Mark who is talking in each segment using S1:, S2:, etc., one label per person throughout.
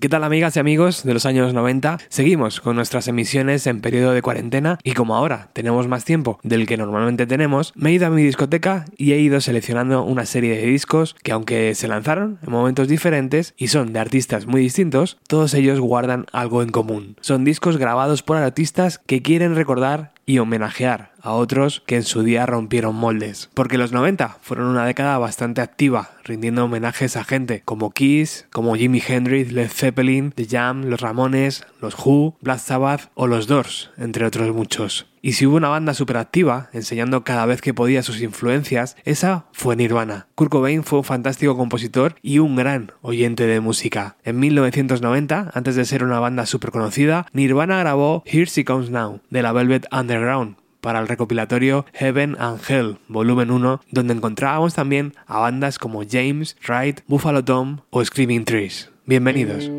S1: ¿Qué tal amigas y amigos de los años 90? Seguimos con nuestras emisiones en periodo de cuarentena y como ahora tenemos más tiempo del que normalmente tenemos, me he ido a mi discoteca y he ido seleccionando una serie de discos que aunque se lanzaron en momentos diferentes y son de artistas muy distintos, todos ellos guardan algo en común. Son discos grabados por artistas que quieren recordar y homenajear a otros que en su día rompieron moldes. Porque los 90 fueron una década bastante activa, rindiendo homenajes a gente como Kiss, como Jimi Hendrix, Led Zeppelin, The Jam, Los Ramones, Los Who, Black Sabbath o Los Doors, entre otros muchos. Y si hubo una banda súper activa, enseñando cada vez que podía sus influencias, esa fue Nirvana. Kurt Cobain fue un fantástico compositor y un gran oyente de música. En 1990, antes de ser una banda súper conocida, Nirvana grabó Here She Comes Now, de la Velvet Underground, para el recopilatorio Heaven and Hell, volumen 1, donde encontrábamos también a bandas como James, Wright, Buffalo Tom o Screaming Trees. Bienvenidos.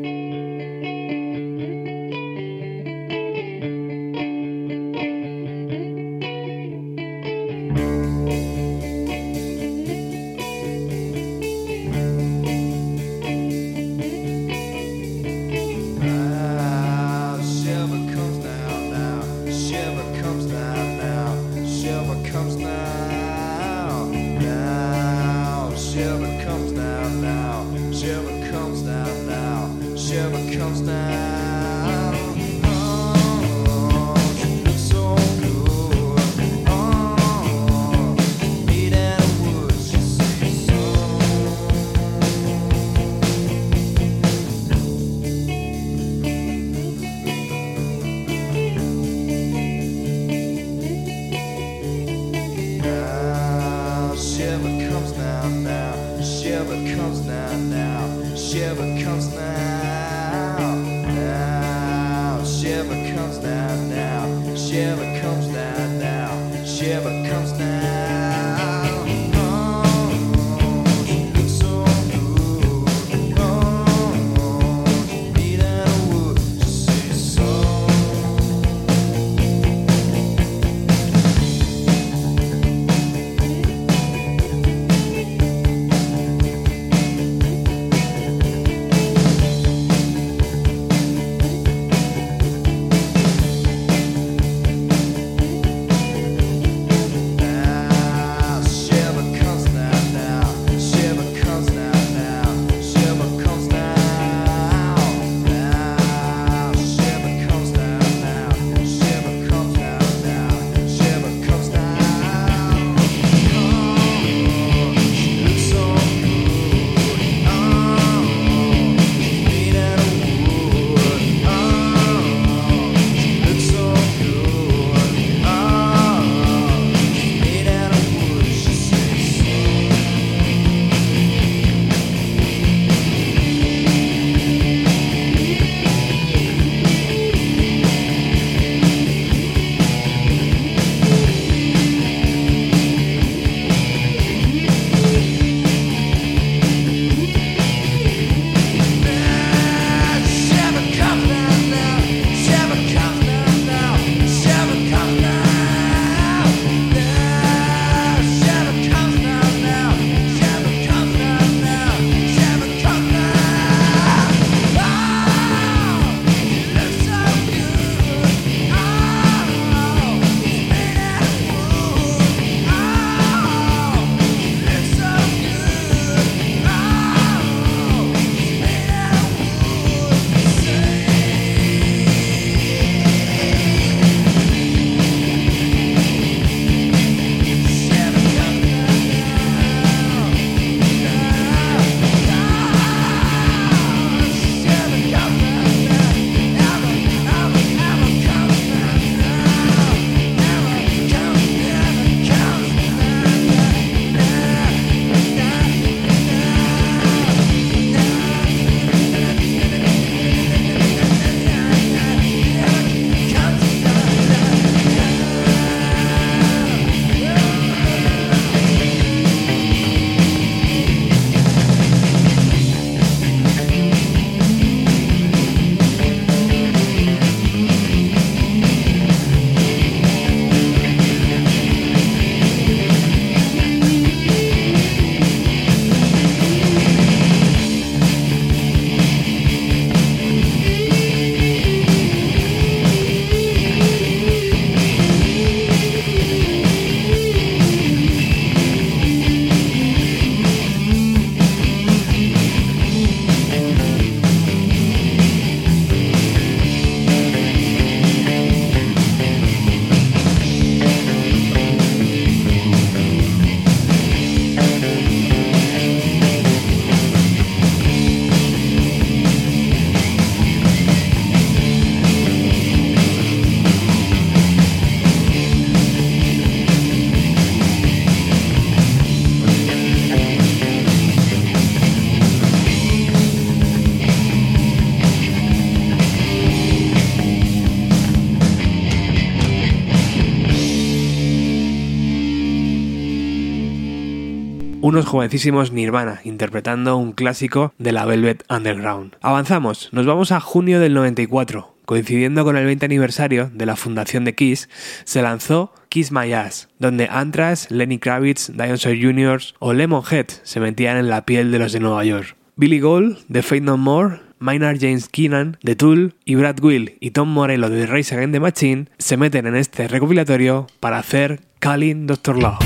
S1: Unos jovencísimos Nirvana interpretando un clásico de la Velvet Underground. Avanzamos, nos vamos a junio del 94. Coincidiendo con el 20 aniversario de la fundación de Kiss, se lanzó Kiss My Ass, donde Anthrax, Lenny Kravitz, Dinosaur Jr. o Lemonhead se metían en la piel de los de Nueva York. Billy Gold, de Fate No More, Maynard James Keenan de Tool y Brad Will y Tom Morello de Race Against the Machine se meten en este recopilatorio para hacer Calling Dr. Love.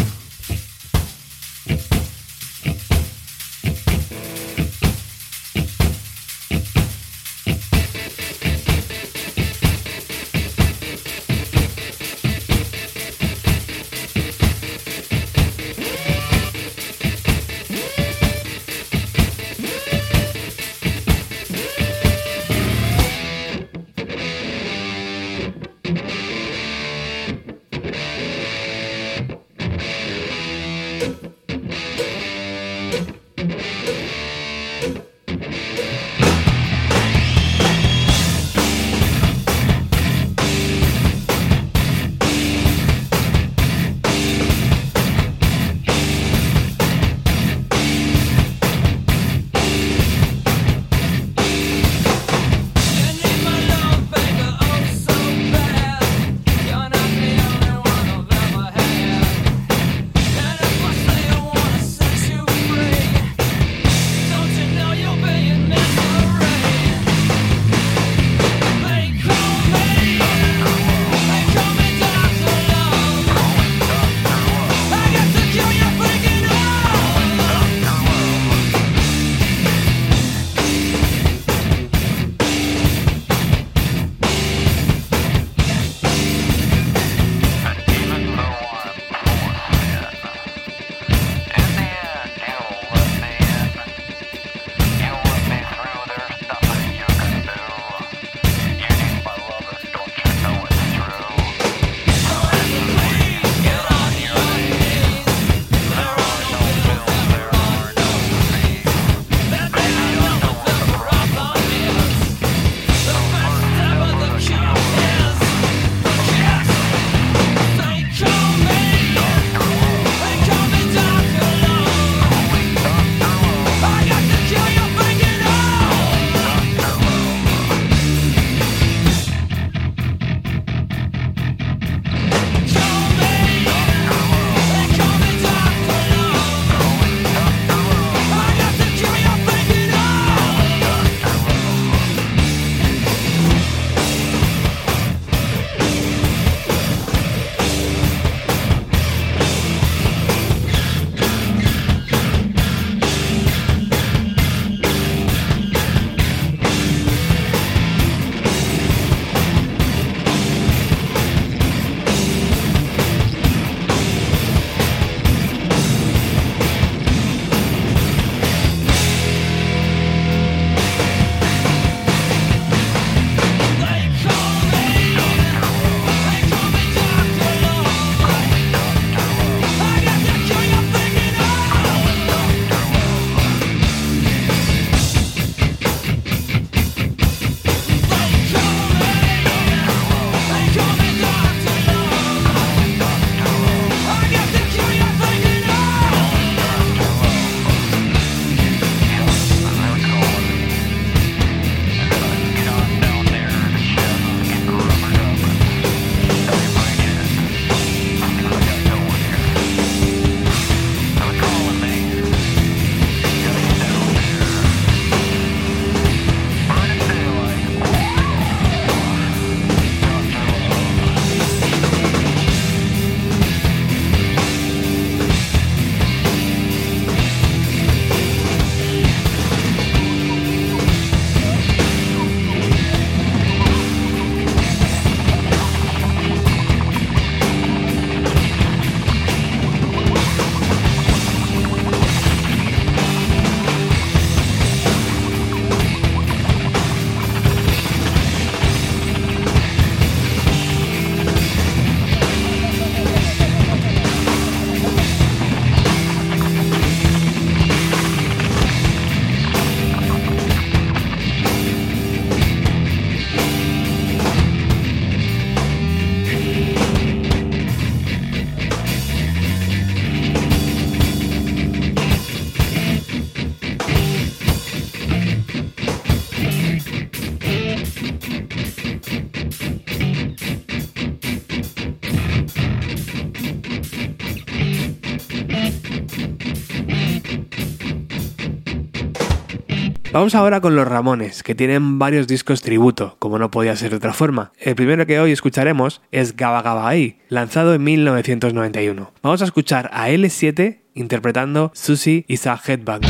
S2: Vamos ahora con los Ramones, que tienen varios discos tributo, como no podía ser de otra forma. El primero que hoy escucharemos es Gaba Gaba Ahí, lanzado en 1991. Vamos a escuchar a L7 interpretando Susie a Headbang.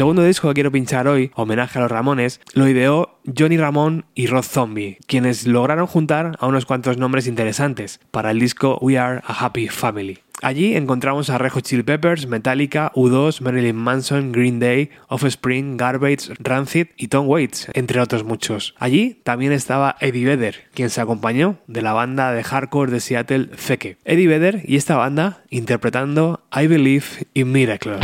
S2: Segundo disco que quiero pinchar hoy, homenaje a los Ramones, lo ideó Johnny Ramón y Rod Zombie, quienes lograron juntar a unos cuantos nombres interesantes para el disco We Are a Happy Family. Allí encontramos a Rejo Chill Peppers, Metallica, U2, Marilyn Manson, Green Day, Offspring, Garbage, Rancid y Tom Waits, entre otros muchos. Allí también estaba Eddie Vedder, quien se acompañó de la banda de hardcore de Seattle Zeke. Eddie Vedder y esta banda interpretando I Believe in Miracles.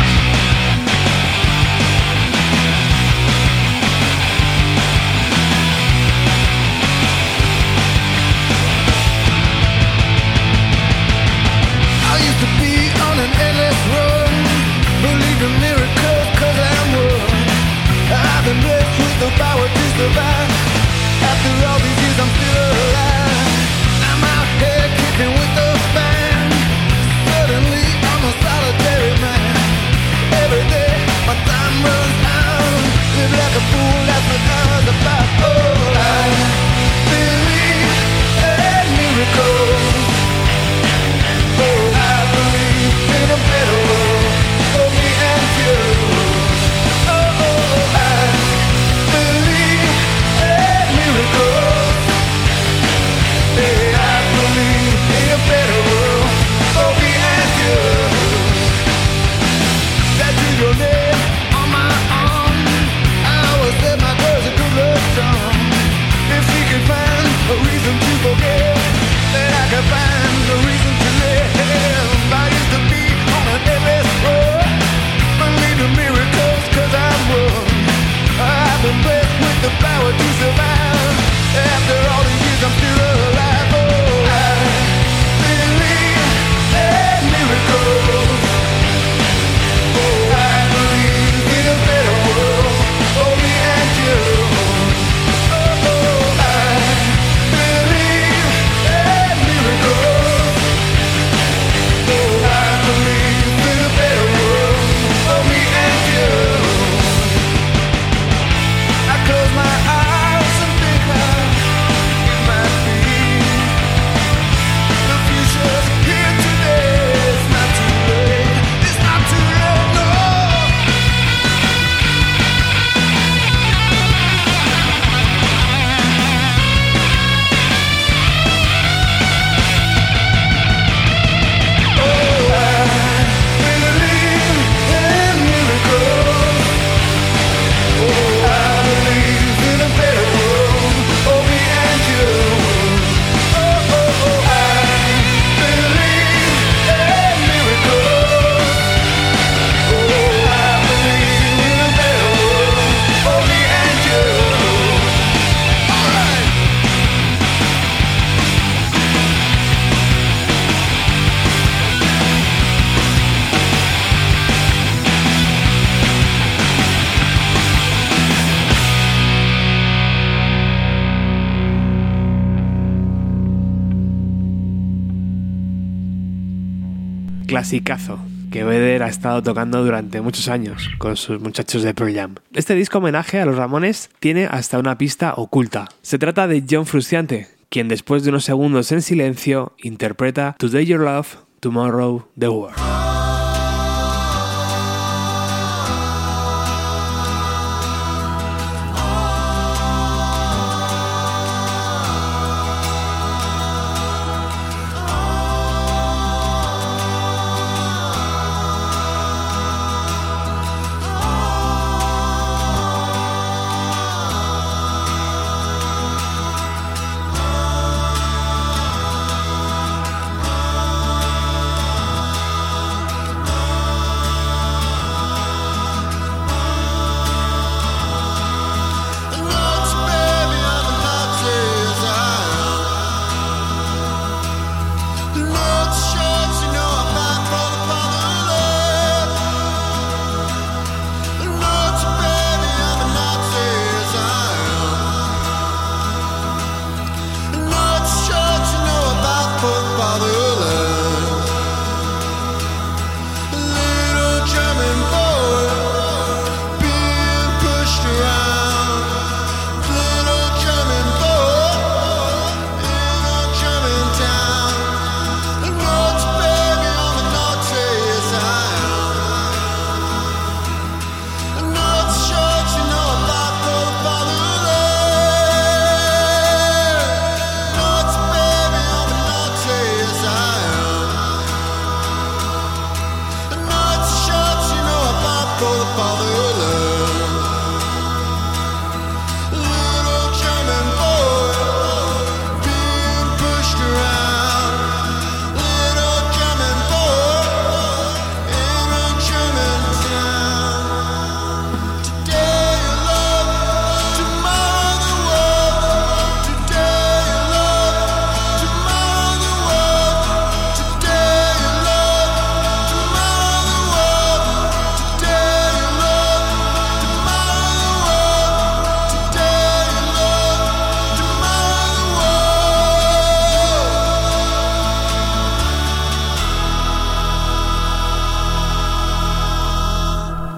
S3: Clasicazo que Vedder ha estado tocando durante muchos años con sus muchachos de Pearl Jam. Este disco homenaje a los Ramones tiene hasta una pista oculta. Se trata de John Frusciante, quien después de unos segundos en silencio interpreta Today Your Love, Tomorrow the World.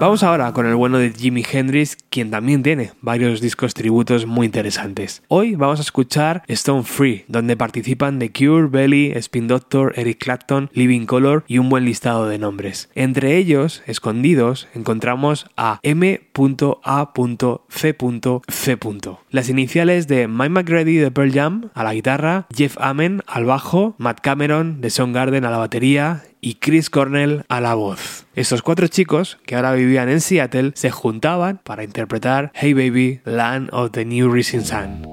S3: Vamos ahora con el bueno de Jimi Hendrix, quien también tiene varios discos tributos muy interesantes. Hoy vamos a escuchar Stone Free, donde participan The Cure, Belly, Spin Doctor, Eric Clapton, Living Color y un buen listado de nombres. Entre ellos, escondidos, encontramos a M.A.C.C. Las iniciales de Mike McGrady de Pearl Jam a la guitarra, Jeff Amen al bajo, Matt Cameron de Soundgarden a la batería y Chris Cornell a la voz. Estos cuatro chicos, que ahora vivían en Seattle, se juntaban para interpretar Hey Baby, Land of the New Rising Sun.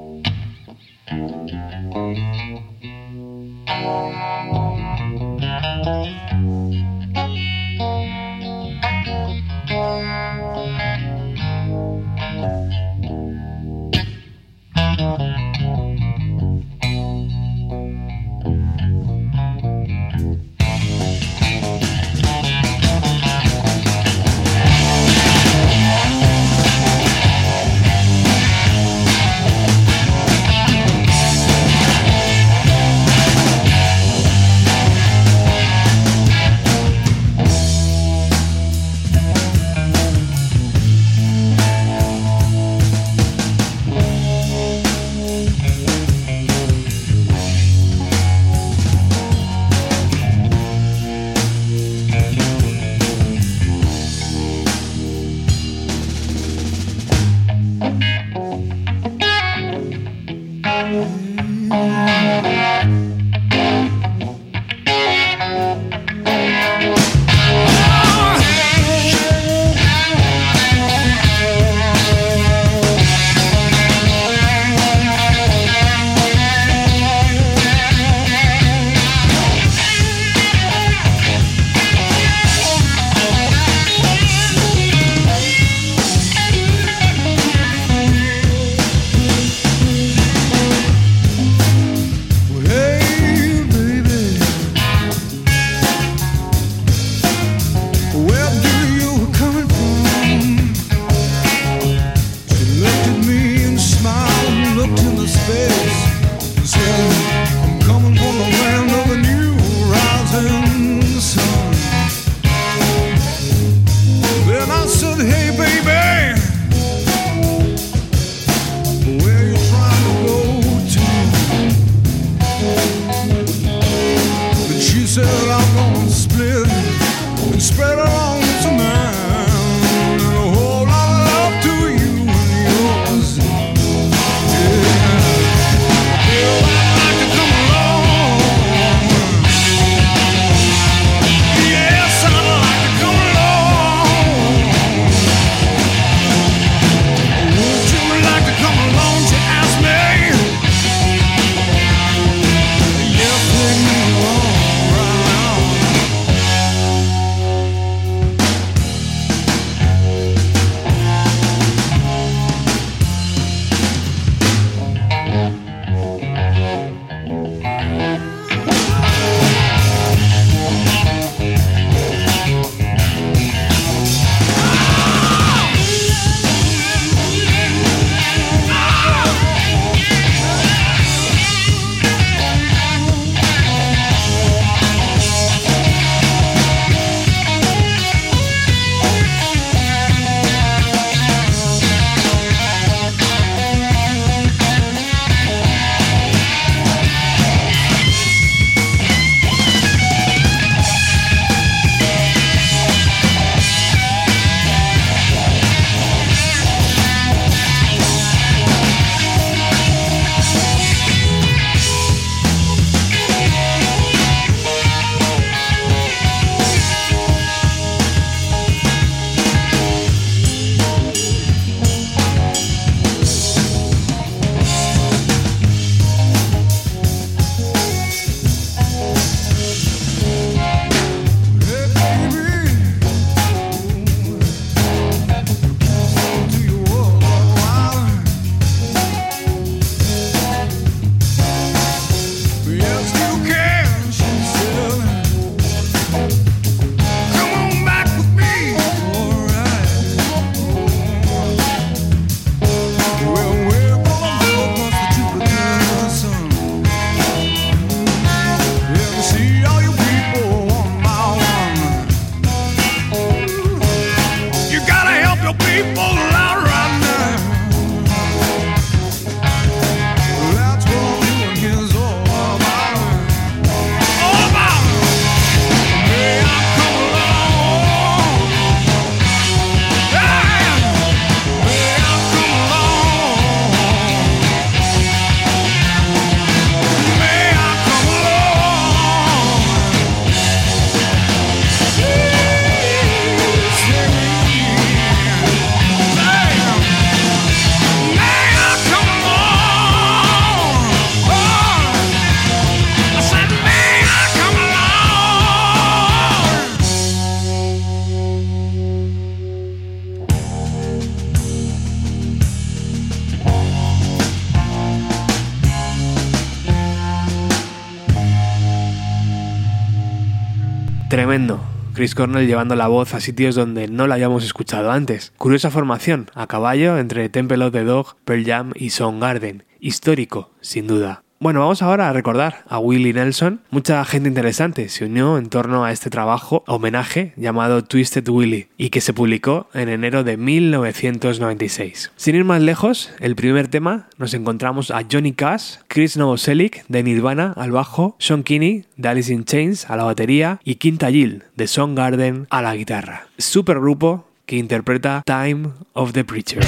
S1: Chris Cornell llevando la voz a sitios donde no la habíamos escuchado antes. Curiosa formación, a caballo entre Temple of the Dog, Pearl Jam y Soundgarden. Histórico, sin duda. Bueno, vamos ahora a recordar a Willie Nelson. Mucha gente interesante se unió en torno a este trabajo homenaje llamado Twisted Willie y que se publicó en enero de 1996. Sin ir más lejos, el primer tema nos encontramos a Johnny Cash, Chris Novoselic de Nirvana al bajo, Sean Kinney de Alice in Chains a la batería y Quinta Gill de Soundgarden a la guitarra. Supergrupo que interpreta Time of the Preacher.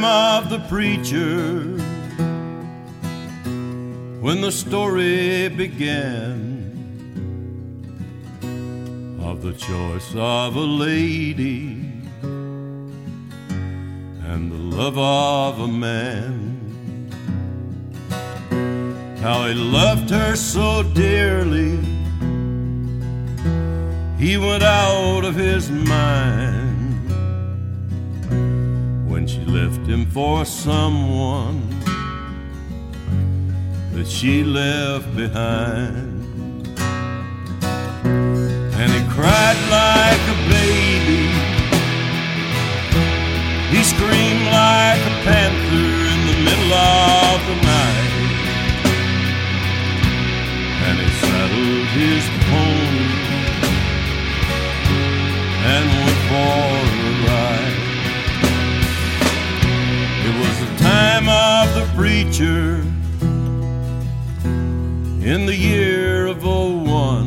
S4: Time of the preacher when the story began of the choice of a lady and the love of a man. How he loved her so dearly, he went out of his mind when she left him for someone that she left behind. And he cried like a baby, he screamed like a panther in the middle of the night. And he saddled his pony and went for time of the preacher in the year of 01.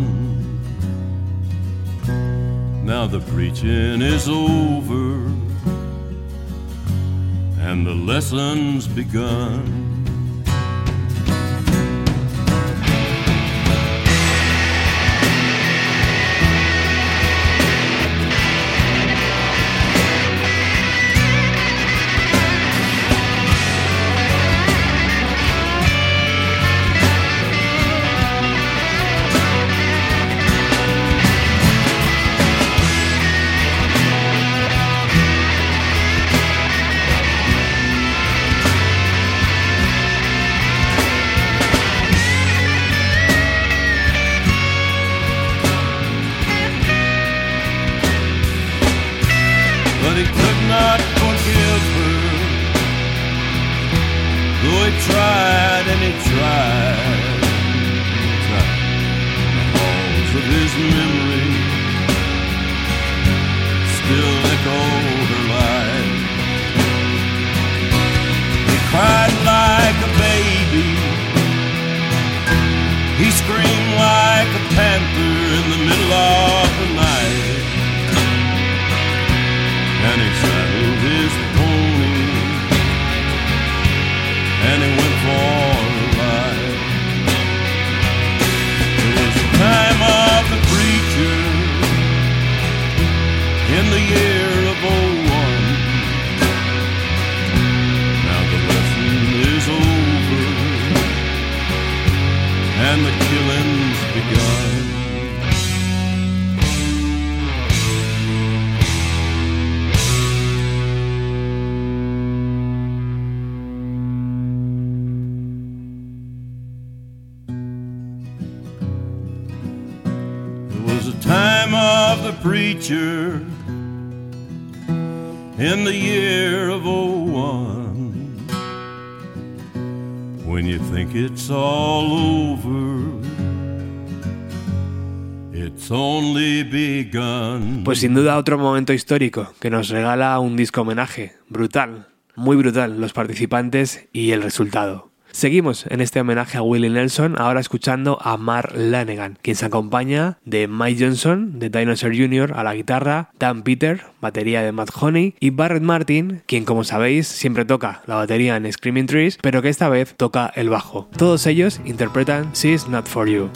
S4: Now the preaching is over and the lesson's begun. Though he tried and he tried, tried. the halls of his memory still echo her life. He cried like a baby. He screamed like a panther in the middle of the preacher in the year of 01. When you think it's all over, it's only begun.
S1: Pues sin duda otro momento histórico que nos regala un disco homenaje. Brutal, muy brutal los participantes y el resultado. Seguimos en este homenaje a Willie Nelson, ahora escuchando a Mark Lanegan, quien se acompaña de Mike Johnson, de Dinosaur Jr. a la guitarra, Dan Peter, batería de Matt Honey, y Barrett Martin, quien como sabéis siempre toca la batería en Screaming Trees, pero que esta vez toca el bajo. Todos ellos interpretan She's Not For You.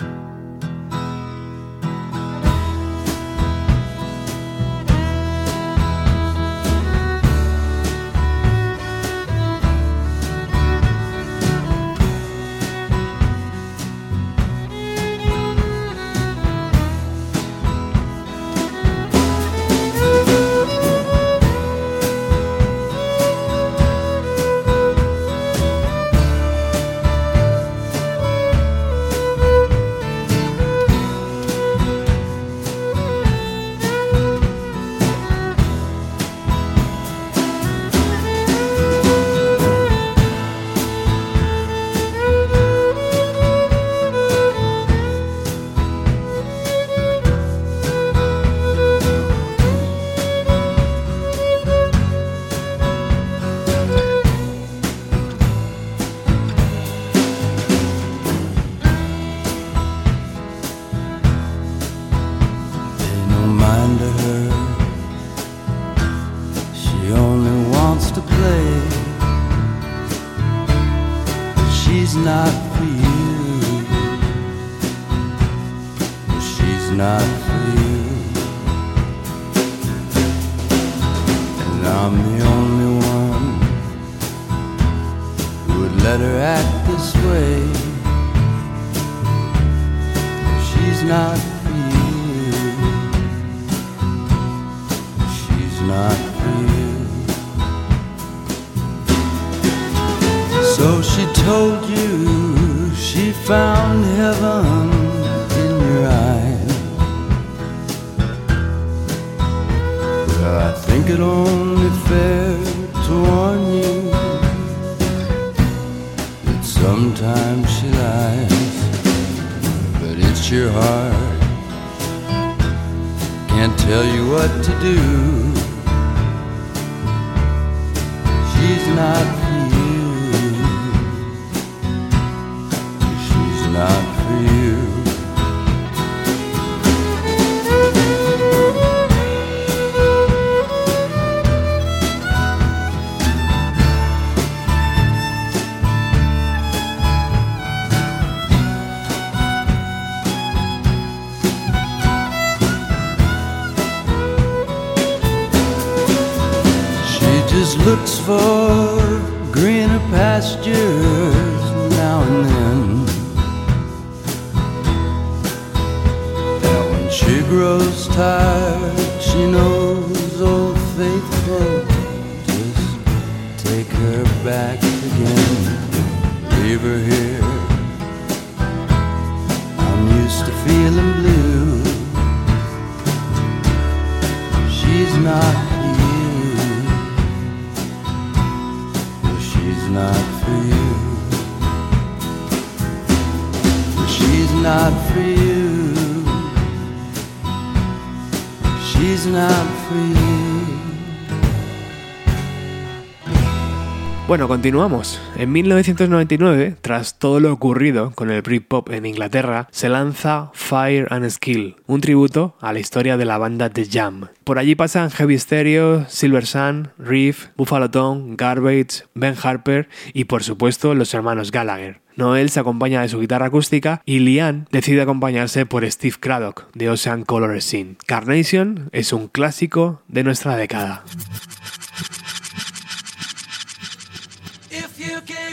S1: Bueno, continuamos. En 1999, tras todo lo ocurrido con el Britpop en Inglaterra, se lanza Fire and Skill, un tributo a la historia de la banda The Jam. Por allí pasan Heavy Stereo, Silver Sun, Reef, Buffalo Tom, Garbage, Ben Harper y por supuesto los hermanos Gallagher. Noel se acompaña de su guitarra acústica y Lian decide acompañarse por Steve Craddock de Ocean Color Scene. Carnation es un clásico de nuestra década.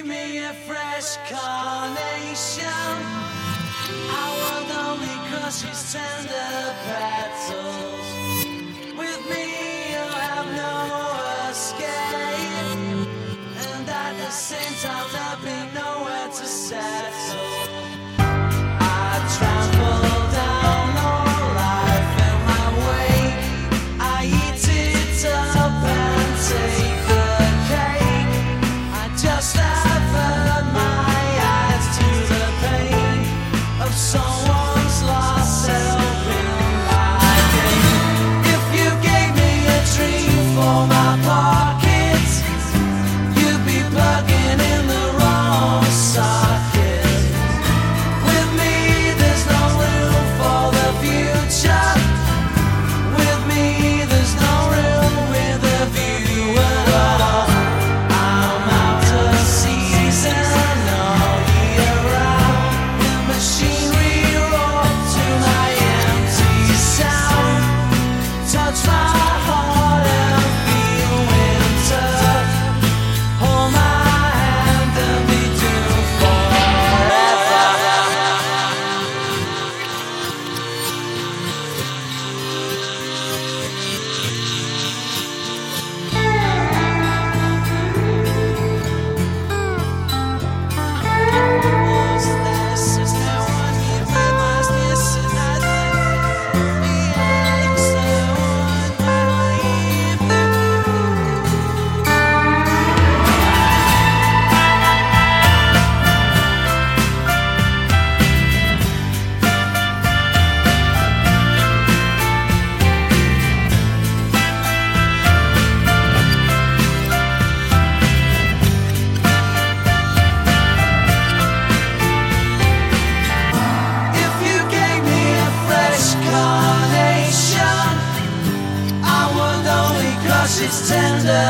S5: Give me a fresh carnation. I want only crushes tender petals. With me, you'll have no escape. And at the same time, there'll be nowhere to set.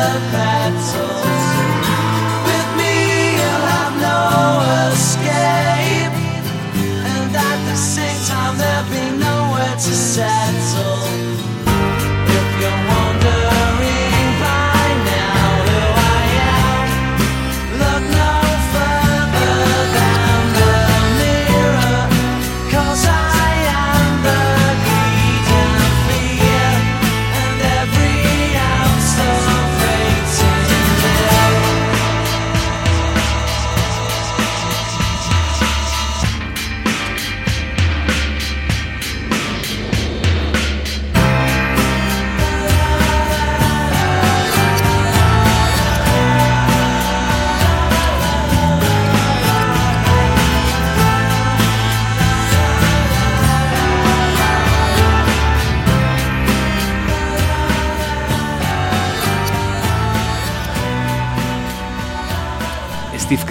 S5: love.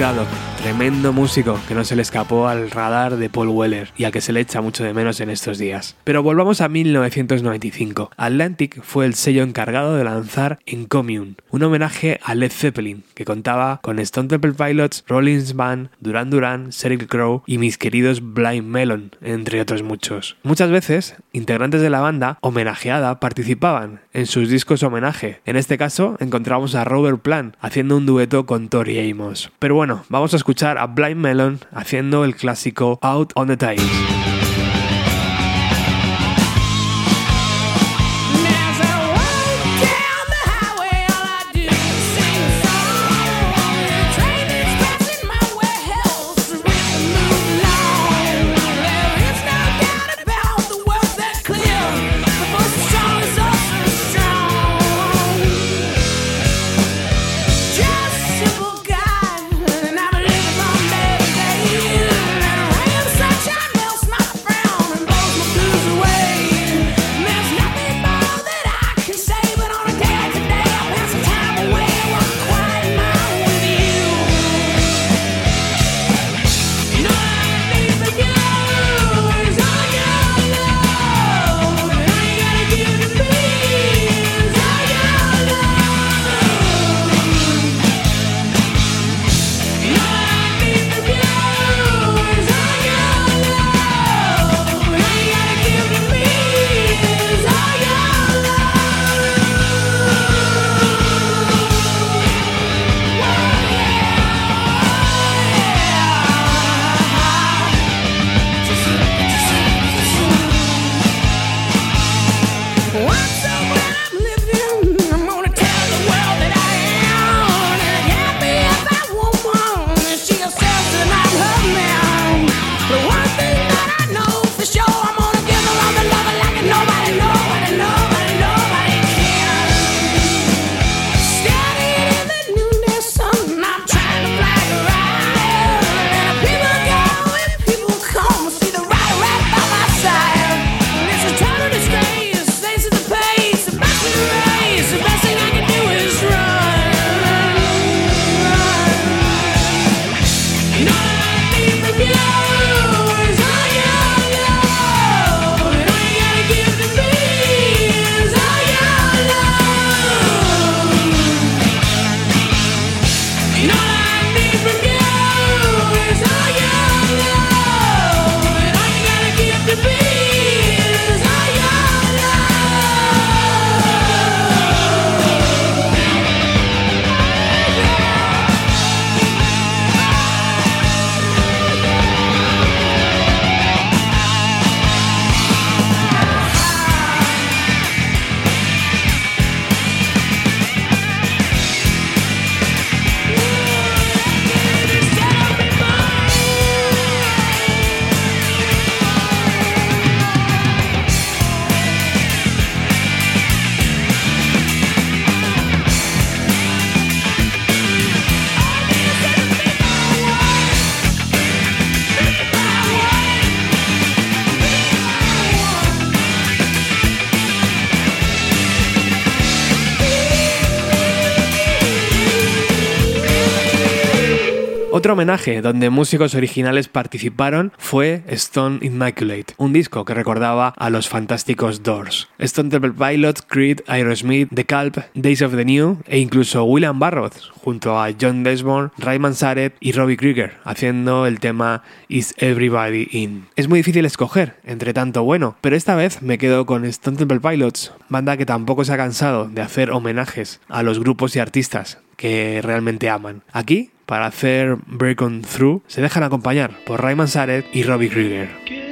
S1: Steve Craddock, tremendo músico que no se le escapó al radar de Paul Weller y al que se le echa mucho de menos en estos días. Pero volvamos a 1995. Atlantic fue el sello encargado de lanzar En Commune, un homenaje a Led Zeppelin que contaba con Stone Temple Pilots, Rollins Band, Duran Duran, Sheryl Crow y mis queridos Blind Melon, entre otros muchos. Muchas veces, integrantes de la banda homenajeada participaban en sus discos homenaje. En este caso, encontramos a Robert Plant haciendo un dueto con Tori Amos. Pero bueno, vamos a escuchar a Blind Melon haciendo el clásico Out on the Tide.
S6: Homenaje donde músicos originales participaron fue Stone Immaculate, un disco que recordaba a los fantásticos Doors. Stone Temple Pilots, Creed, Aerosmith, The Calp, Days of the New e incluso William Barrows junto a John Desmond, Ray Manzarek y Robbie Krieger haciendo el tema Is Everybody In. Es muy difícil escoger entre tanto bueno, pero esta vez me quedo con Stone Temple Pilots, banda que tampoco se ha cansado de hacer homenajes a los grupos y artistas que realmente aman. Aquí, para hacer Break On Through, se dejan acompañar por Ray Manzarek y Robbie Krieger.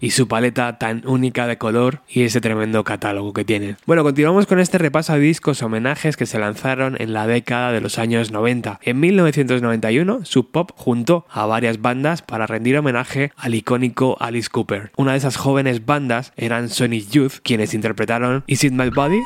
S6: Y su paleta tan única de color y ese tremendo catálogo que tienen. Bueno, continuamos con este repaso de discos homenajes que se lanzaron en la década de los años 90. En 1991, Sub Pop juntó a varias bandas para rendir homenaje al icónico Alice Cooper. Una de esas jóvenes bandas eran Sonic Youth, quienes interpretaron Is It My Body?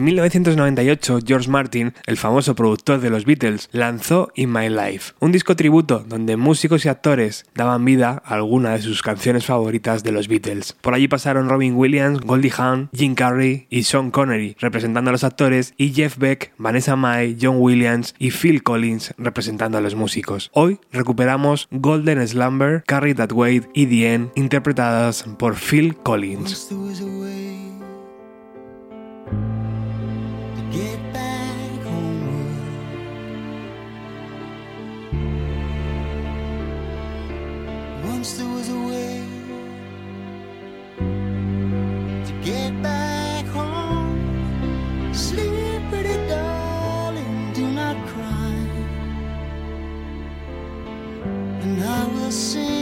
S1: En 1998, George Martin, el famoso productor de los Beatles, lanzó In My Life, un disco tributo donde músicos y actores daban vida a alguna de sus canciones favoritas de los Beatles. Por allí pasaron Robin Williams, Goldie Hawn, Jim Carrey y Sean Connery, representando a los actores, y Jeff Beck, Vanessa Mae, John Williams y Phil Collins, representando a los músicos. Hoy recuperamos Golden Slumber, Carry That Weight y The End, interpretadas por Phil Collins.
S7: And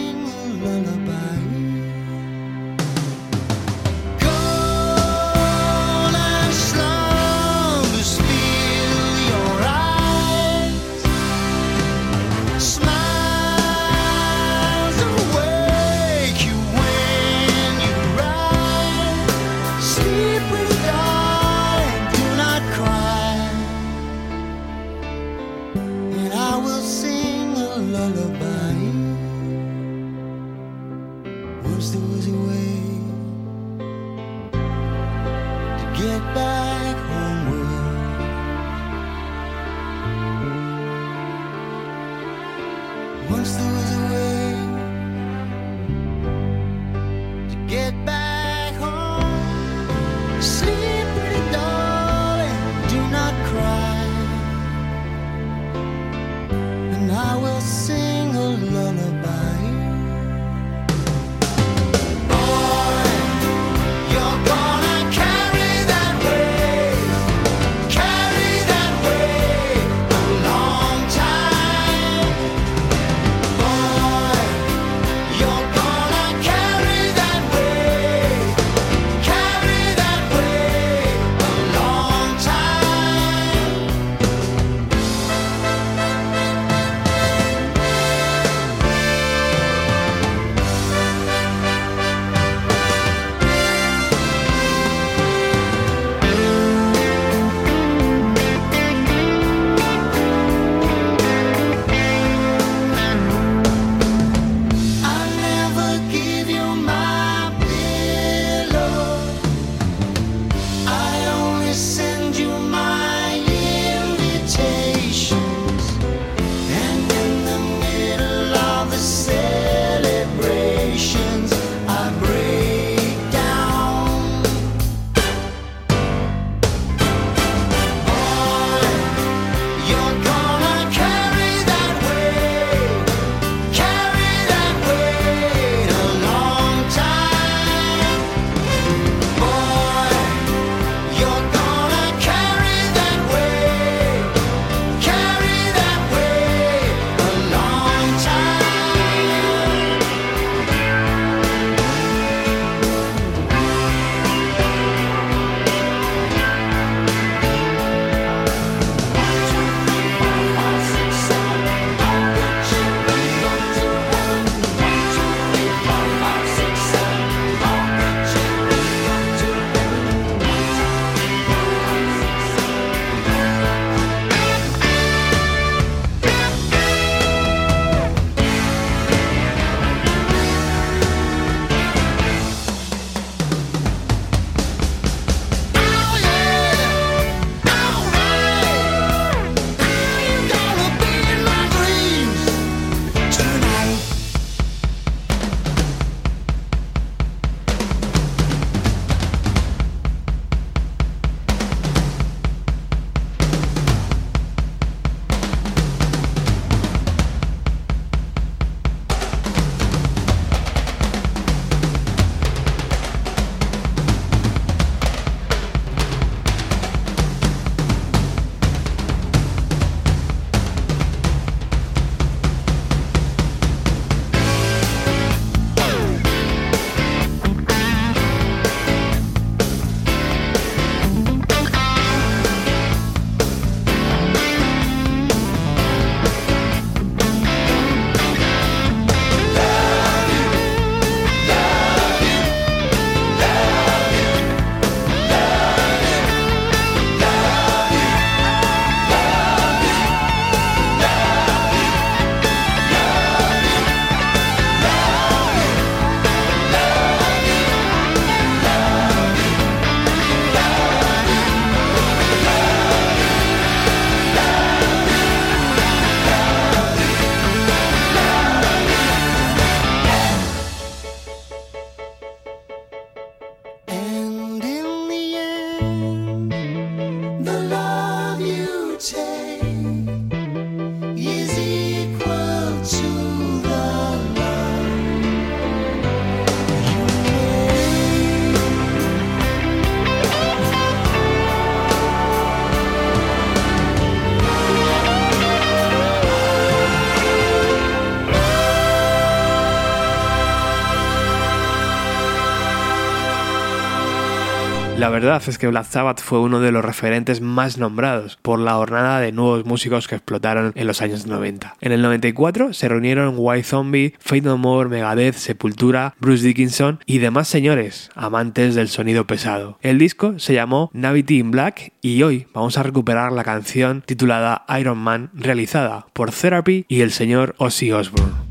S1: La verdad es que Black Sabbath fue uno de los referentes más nombrados por la hornada de nuevos músicos que explotaron en los años 90. En el 94 se reunieron White Zombie, Fate No More, Megadeth, Sepultura, Bruce Dickinson y demás señores amantes del sonido pesado. El disco se llamó Navity in Black y hoy vamos a recuperar la canción titulada Iron Man realizada por Therapy y el señor Ozzy Osbourne.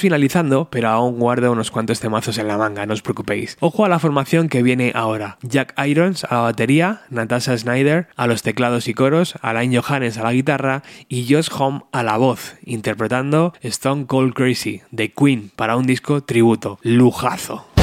S6: Finalizando, pero aún guardo unos cuantos temazos en la manga, no os preocupéis. Ojo a la formación que viene ahora. Jack Irons a la batería, Natasha Snyder a los teclados y coros, Alain Johannes a la guitarra y Josh Home a la voz, interpretando Stone Cold Crazy de Queen para un disco tributo. Lujazo.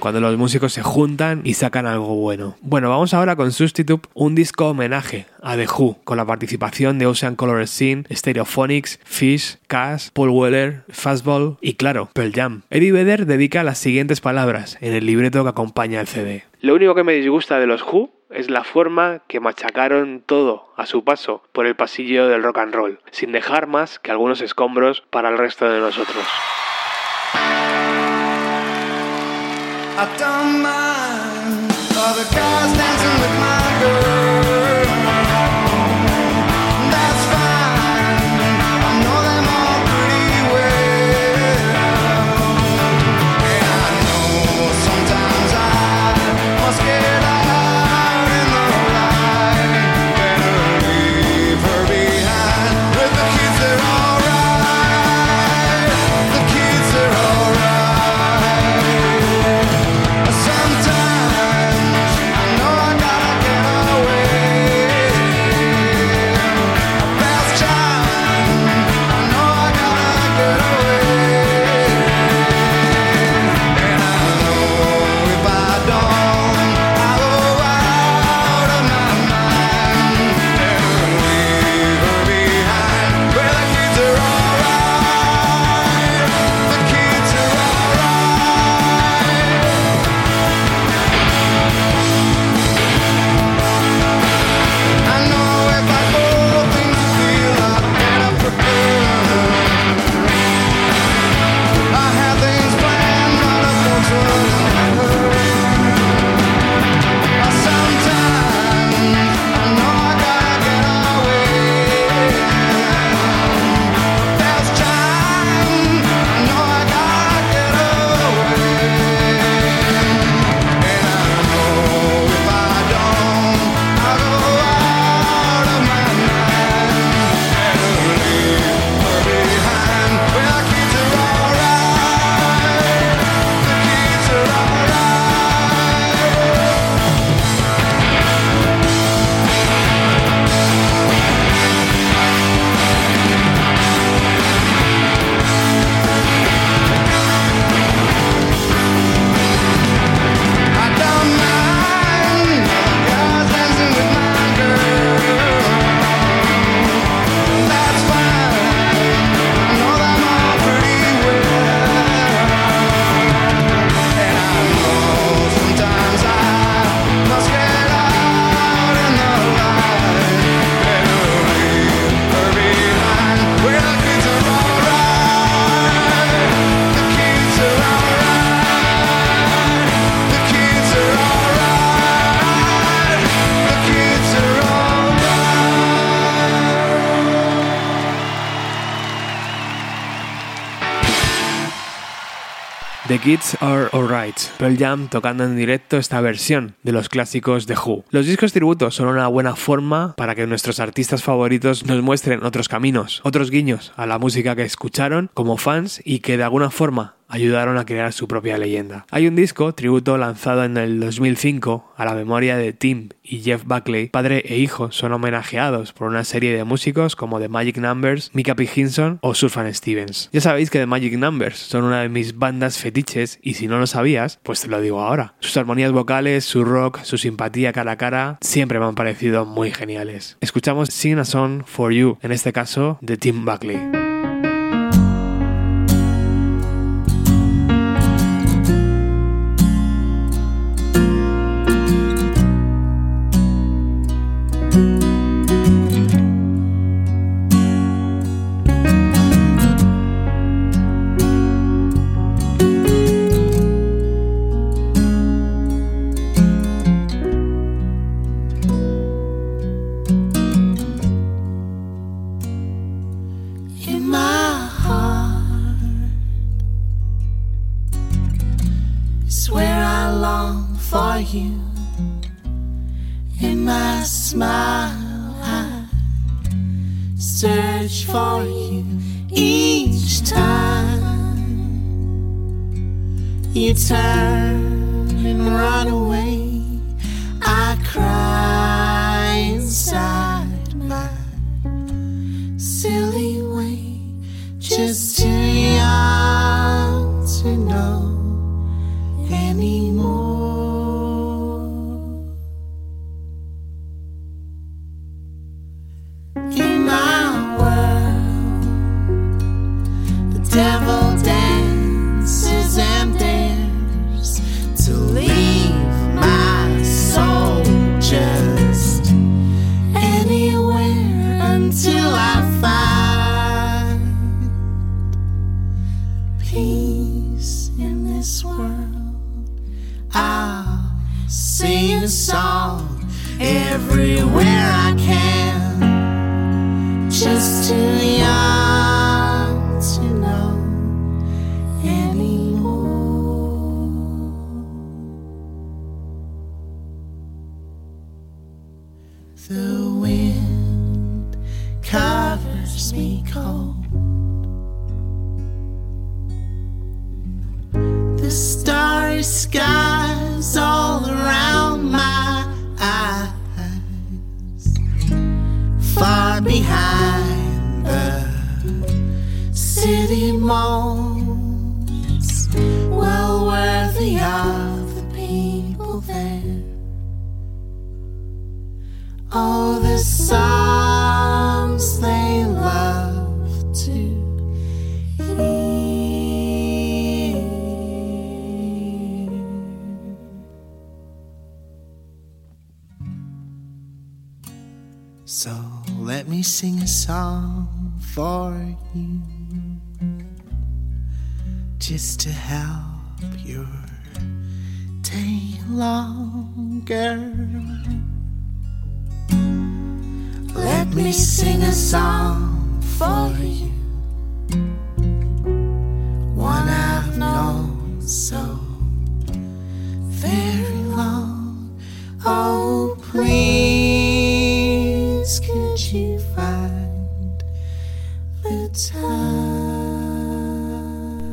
S6: Cuando los músicos se juntan y sacan algo bueno. Bueno, vamos ahora con Substitute, un disco homenaje a The Who, con la participación de Ocean Color Scene, Stereophonics, Fish, Cass, Paul Weller, Fastball y claro, Pearl Jam. Eddie Vedder dedica las siguientes palabras en el libreto que acompaña el CD. Lo único que me disgusta de los Who es la forma que machacaron todo a su paso por el pasillo del rock and roll, sin dejar más que algunos escombros para el resto de nosotros.
S3: I've done my Kids Are Alright,
S1: Pearl Jam tocando en directo esta versión de los clásicos de Who. Los discos tributos son una buena forma para que nuestros artistas favoritos nos muestren otros caminos, otros guiños a la música que escucharon como fans y que de alguna forma ayudaron a crear su propia leyenda. Hay un disco tributo lanzado en el 2005 a la memoria de Tim y Jeff Buckley. Padre e hijo son homenajeados por una serie de músicos como The Magic Numbers, Mika P. Hinson o Surfan Stevens. Ya sabéis que The Magic Numbers son una de mis bandas fetiches y si no lo sabías, pues te lo digo ahora. Sus armonías vocales, su rock, su simpatía cara a cara siempre me han parecido muy geniales. Escuchamos Sing a Song for You, en este caso de Tim Buckley.
S7: For you. In my smile, I search for you each time you turn and run away. I cry just to help your day longer. Let me sing a song for you. One I've known so very long. Oh, please, could you find the time?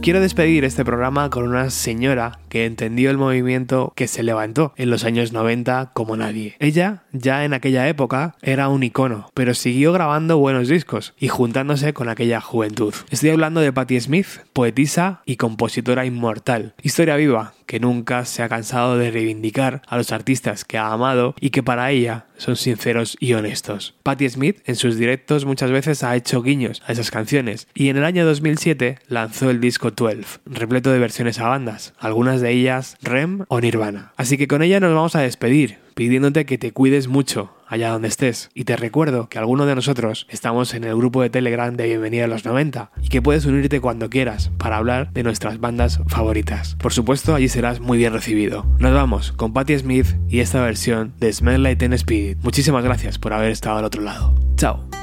S1: Quiero despedir este programa con una señora que entendió el movimiento que se levantó en los años 90 como nadie. Ella, ya en aquella época, era un icono, pero siguió grabando buenos discos y juntándose con aquella juventud. Estoy hablando de Patti Smith, poetisa y compositora inmortal. Historia viva, que nunca se ha cansado de reivindicar a los artistas que ha amado y que para ella son sinceros y honestos. Patti Smith en sus directos muchas veces ha hecho guiños a esas canciones y en el año 2007 lanzó el disco 12, repleto de versiones a bandas, algunas de ellas Rem o Nirvana. Así que con ella nos vamos a despedir, pidiéndote que te cuides mucho allá donde estés. Y te recuerdo que algunos de nosotros estamos en el grupo de Telegram de Bienvenida a los 90 y que puedes unirte cuando quieras para hablar de nuestras bandas favoritas. Por supuesto, allí serás muy bien recibido. Nos vamos con Patti Smith y esta versión de Smell Like Teen Spirit. Muchísimas gracias por haber estado al otro lado. Chao.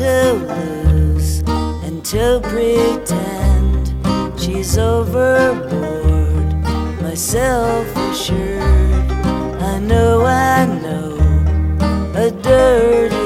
S5: To lose and to pretend she's overboard. Myself assured, I know, I know a dirty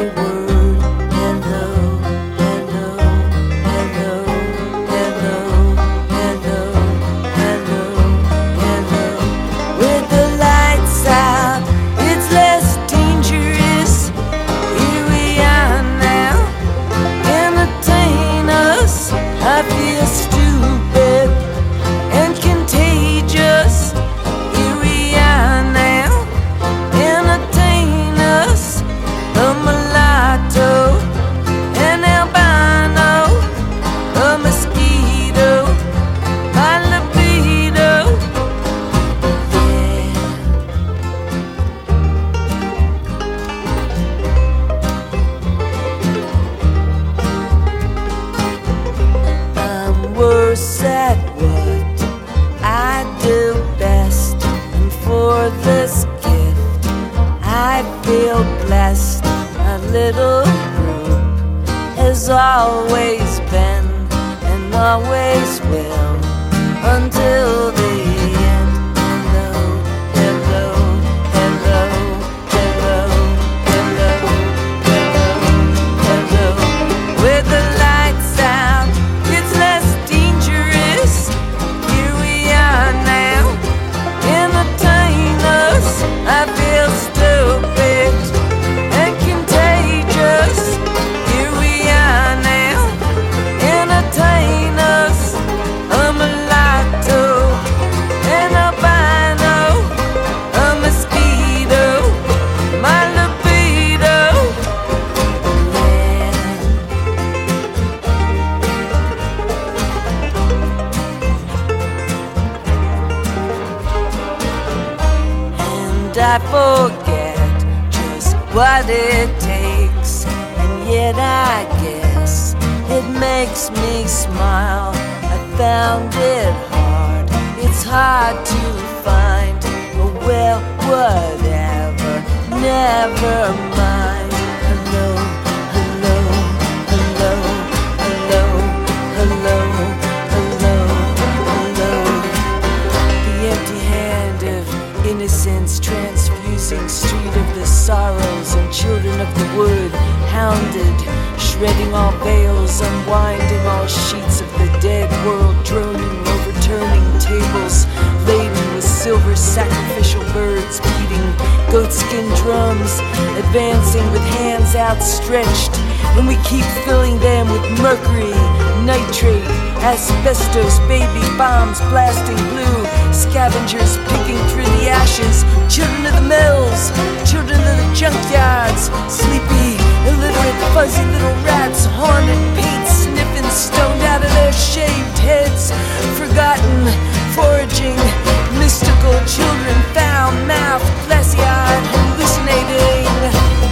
S5: I'm what I do best, and for this gift I feel blessed. My little group has always been and always will until hard to find. Oh, well, whatever, never mind. Hello, hello, hello, hello, hello, hello, hello. The empty hand of innocence transfusing street of the sorrows and children of the wood hounded shredding all veils unwinding all sheets of the dead world droning silver sacrificial birds beating goatskin drums advancing with hands outstretched. And we keep filling them with mercury nitrate asbestos baby bombs blasting blue scavengers picking through the ashes. Children of the mills children of the junkyards sleepy illiterate fuzzy little rats haunted paint sniffing stoned out of their shaved heads. Forgotten foraging. Mystical children found math, glassy-eyed, hallucinating.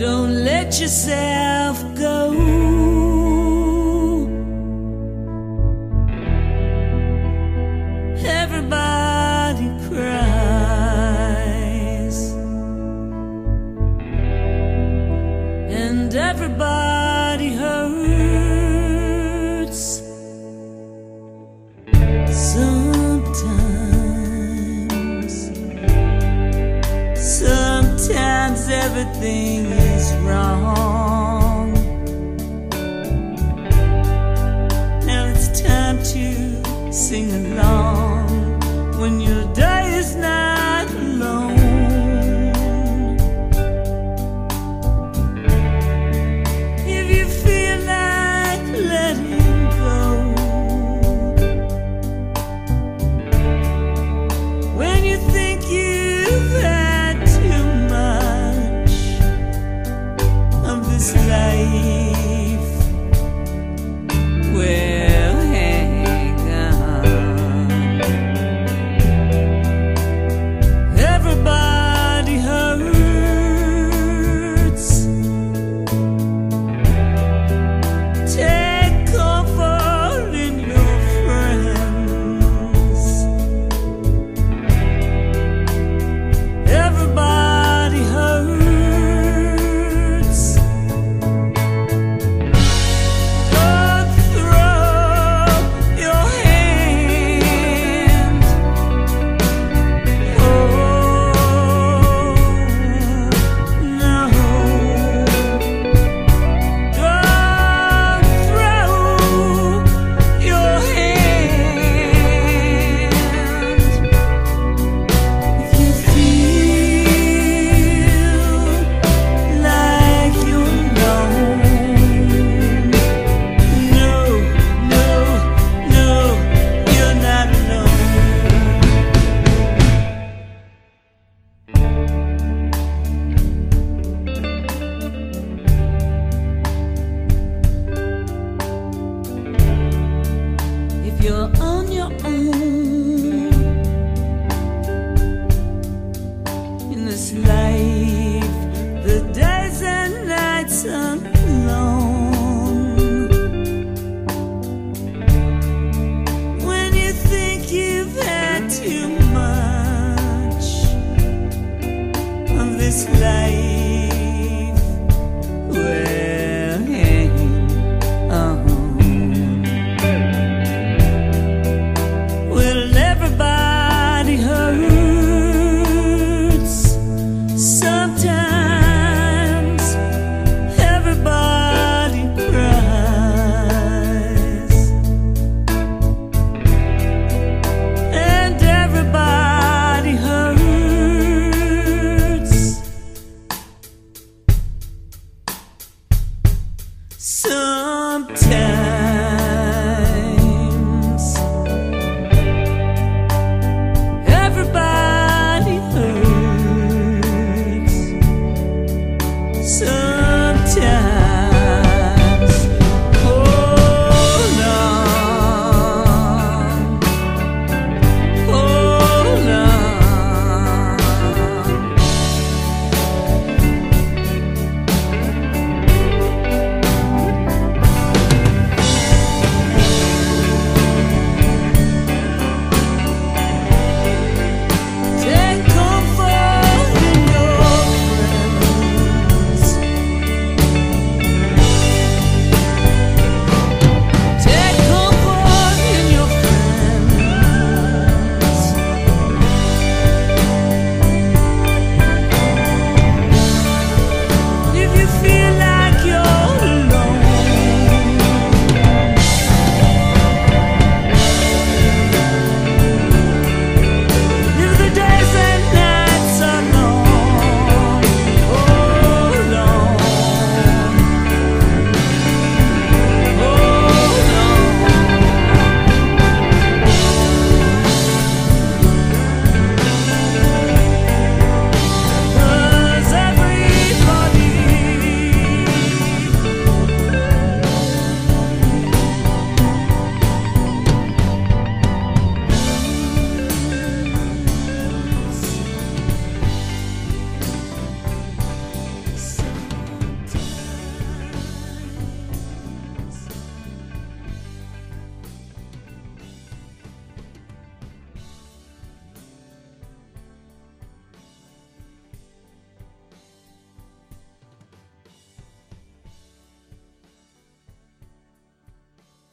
S5: Don't let yourself go. This life,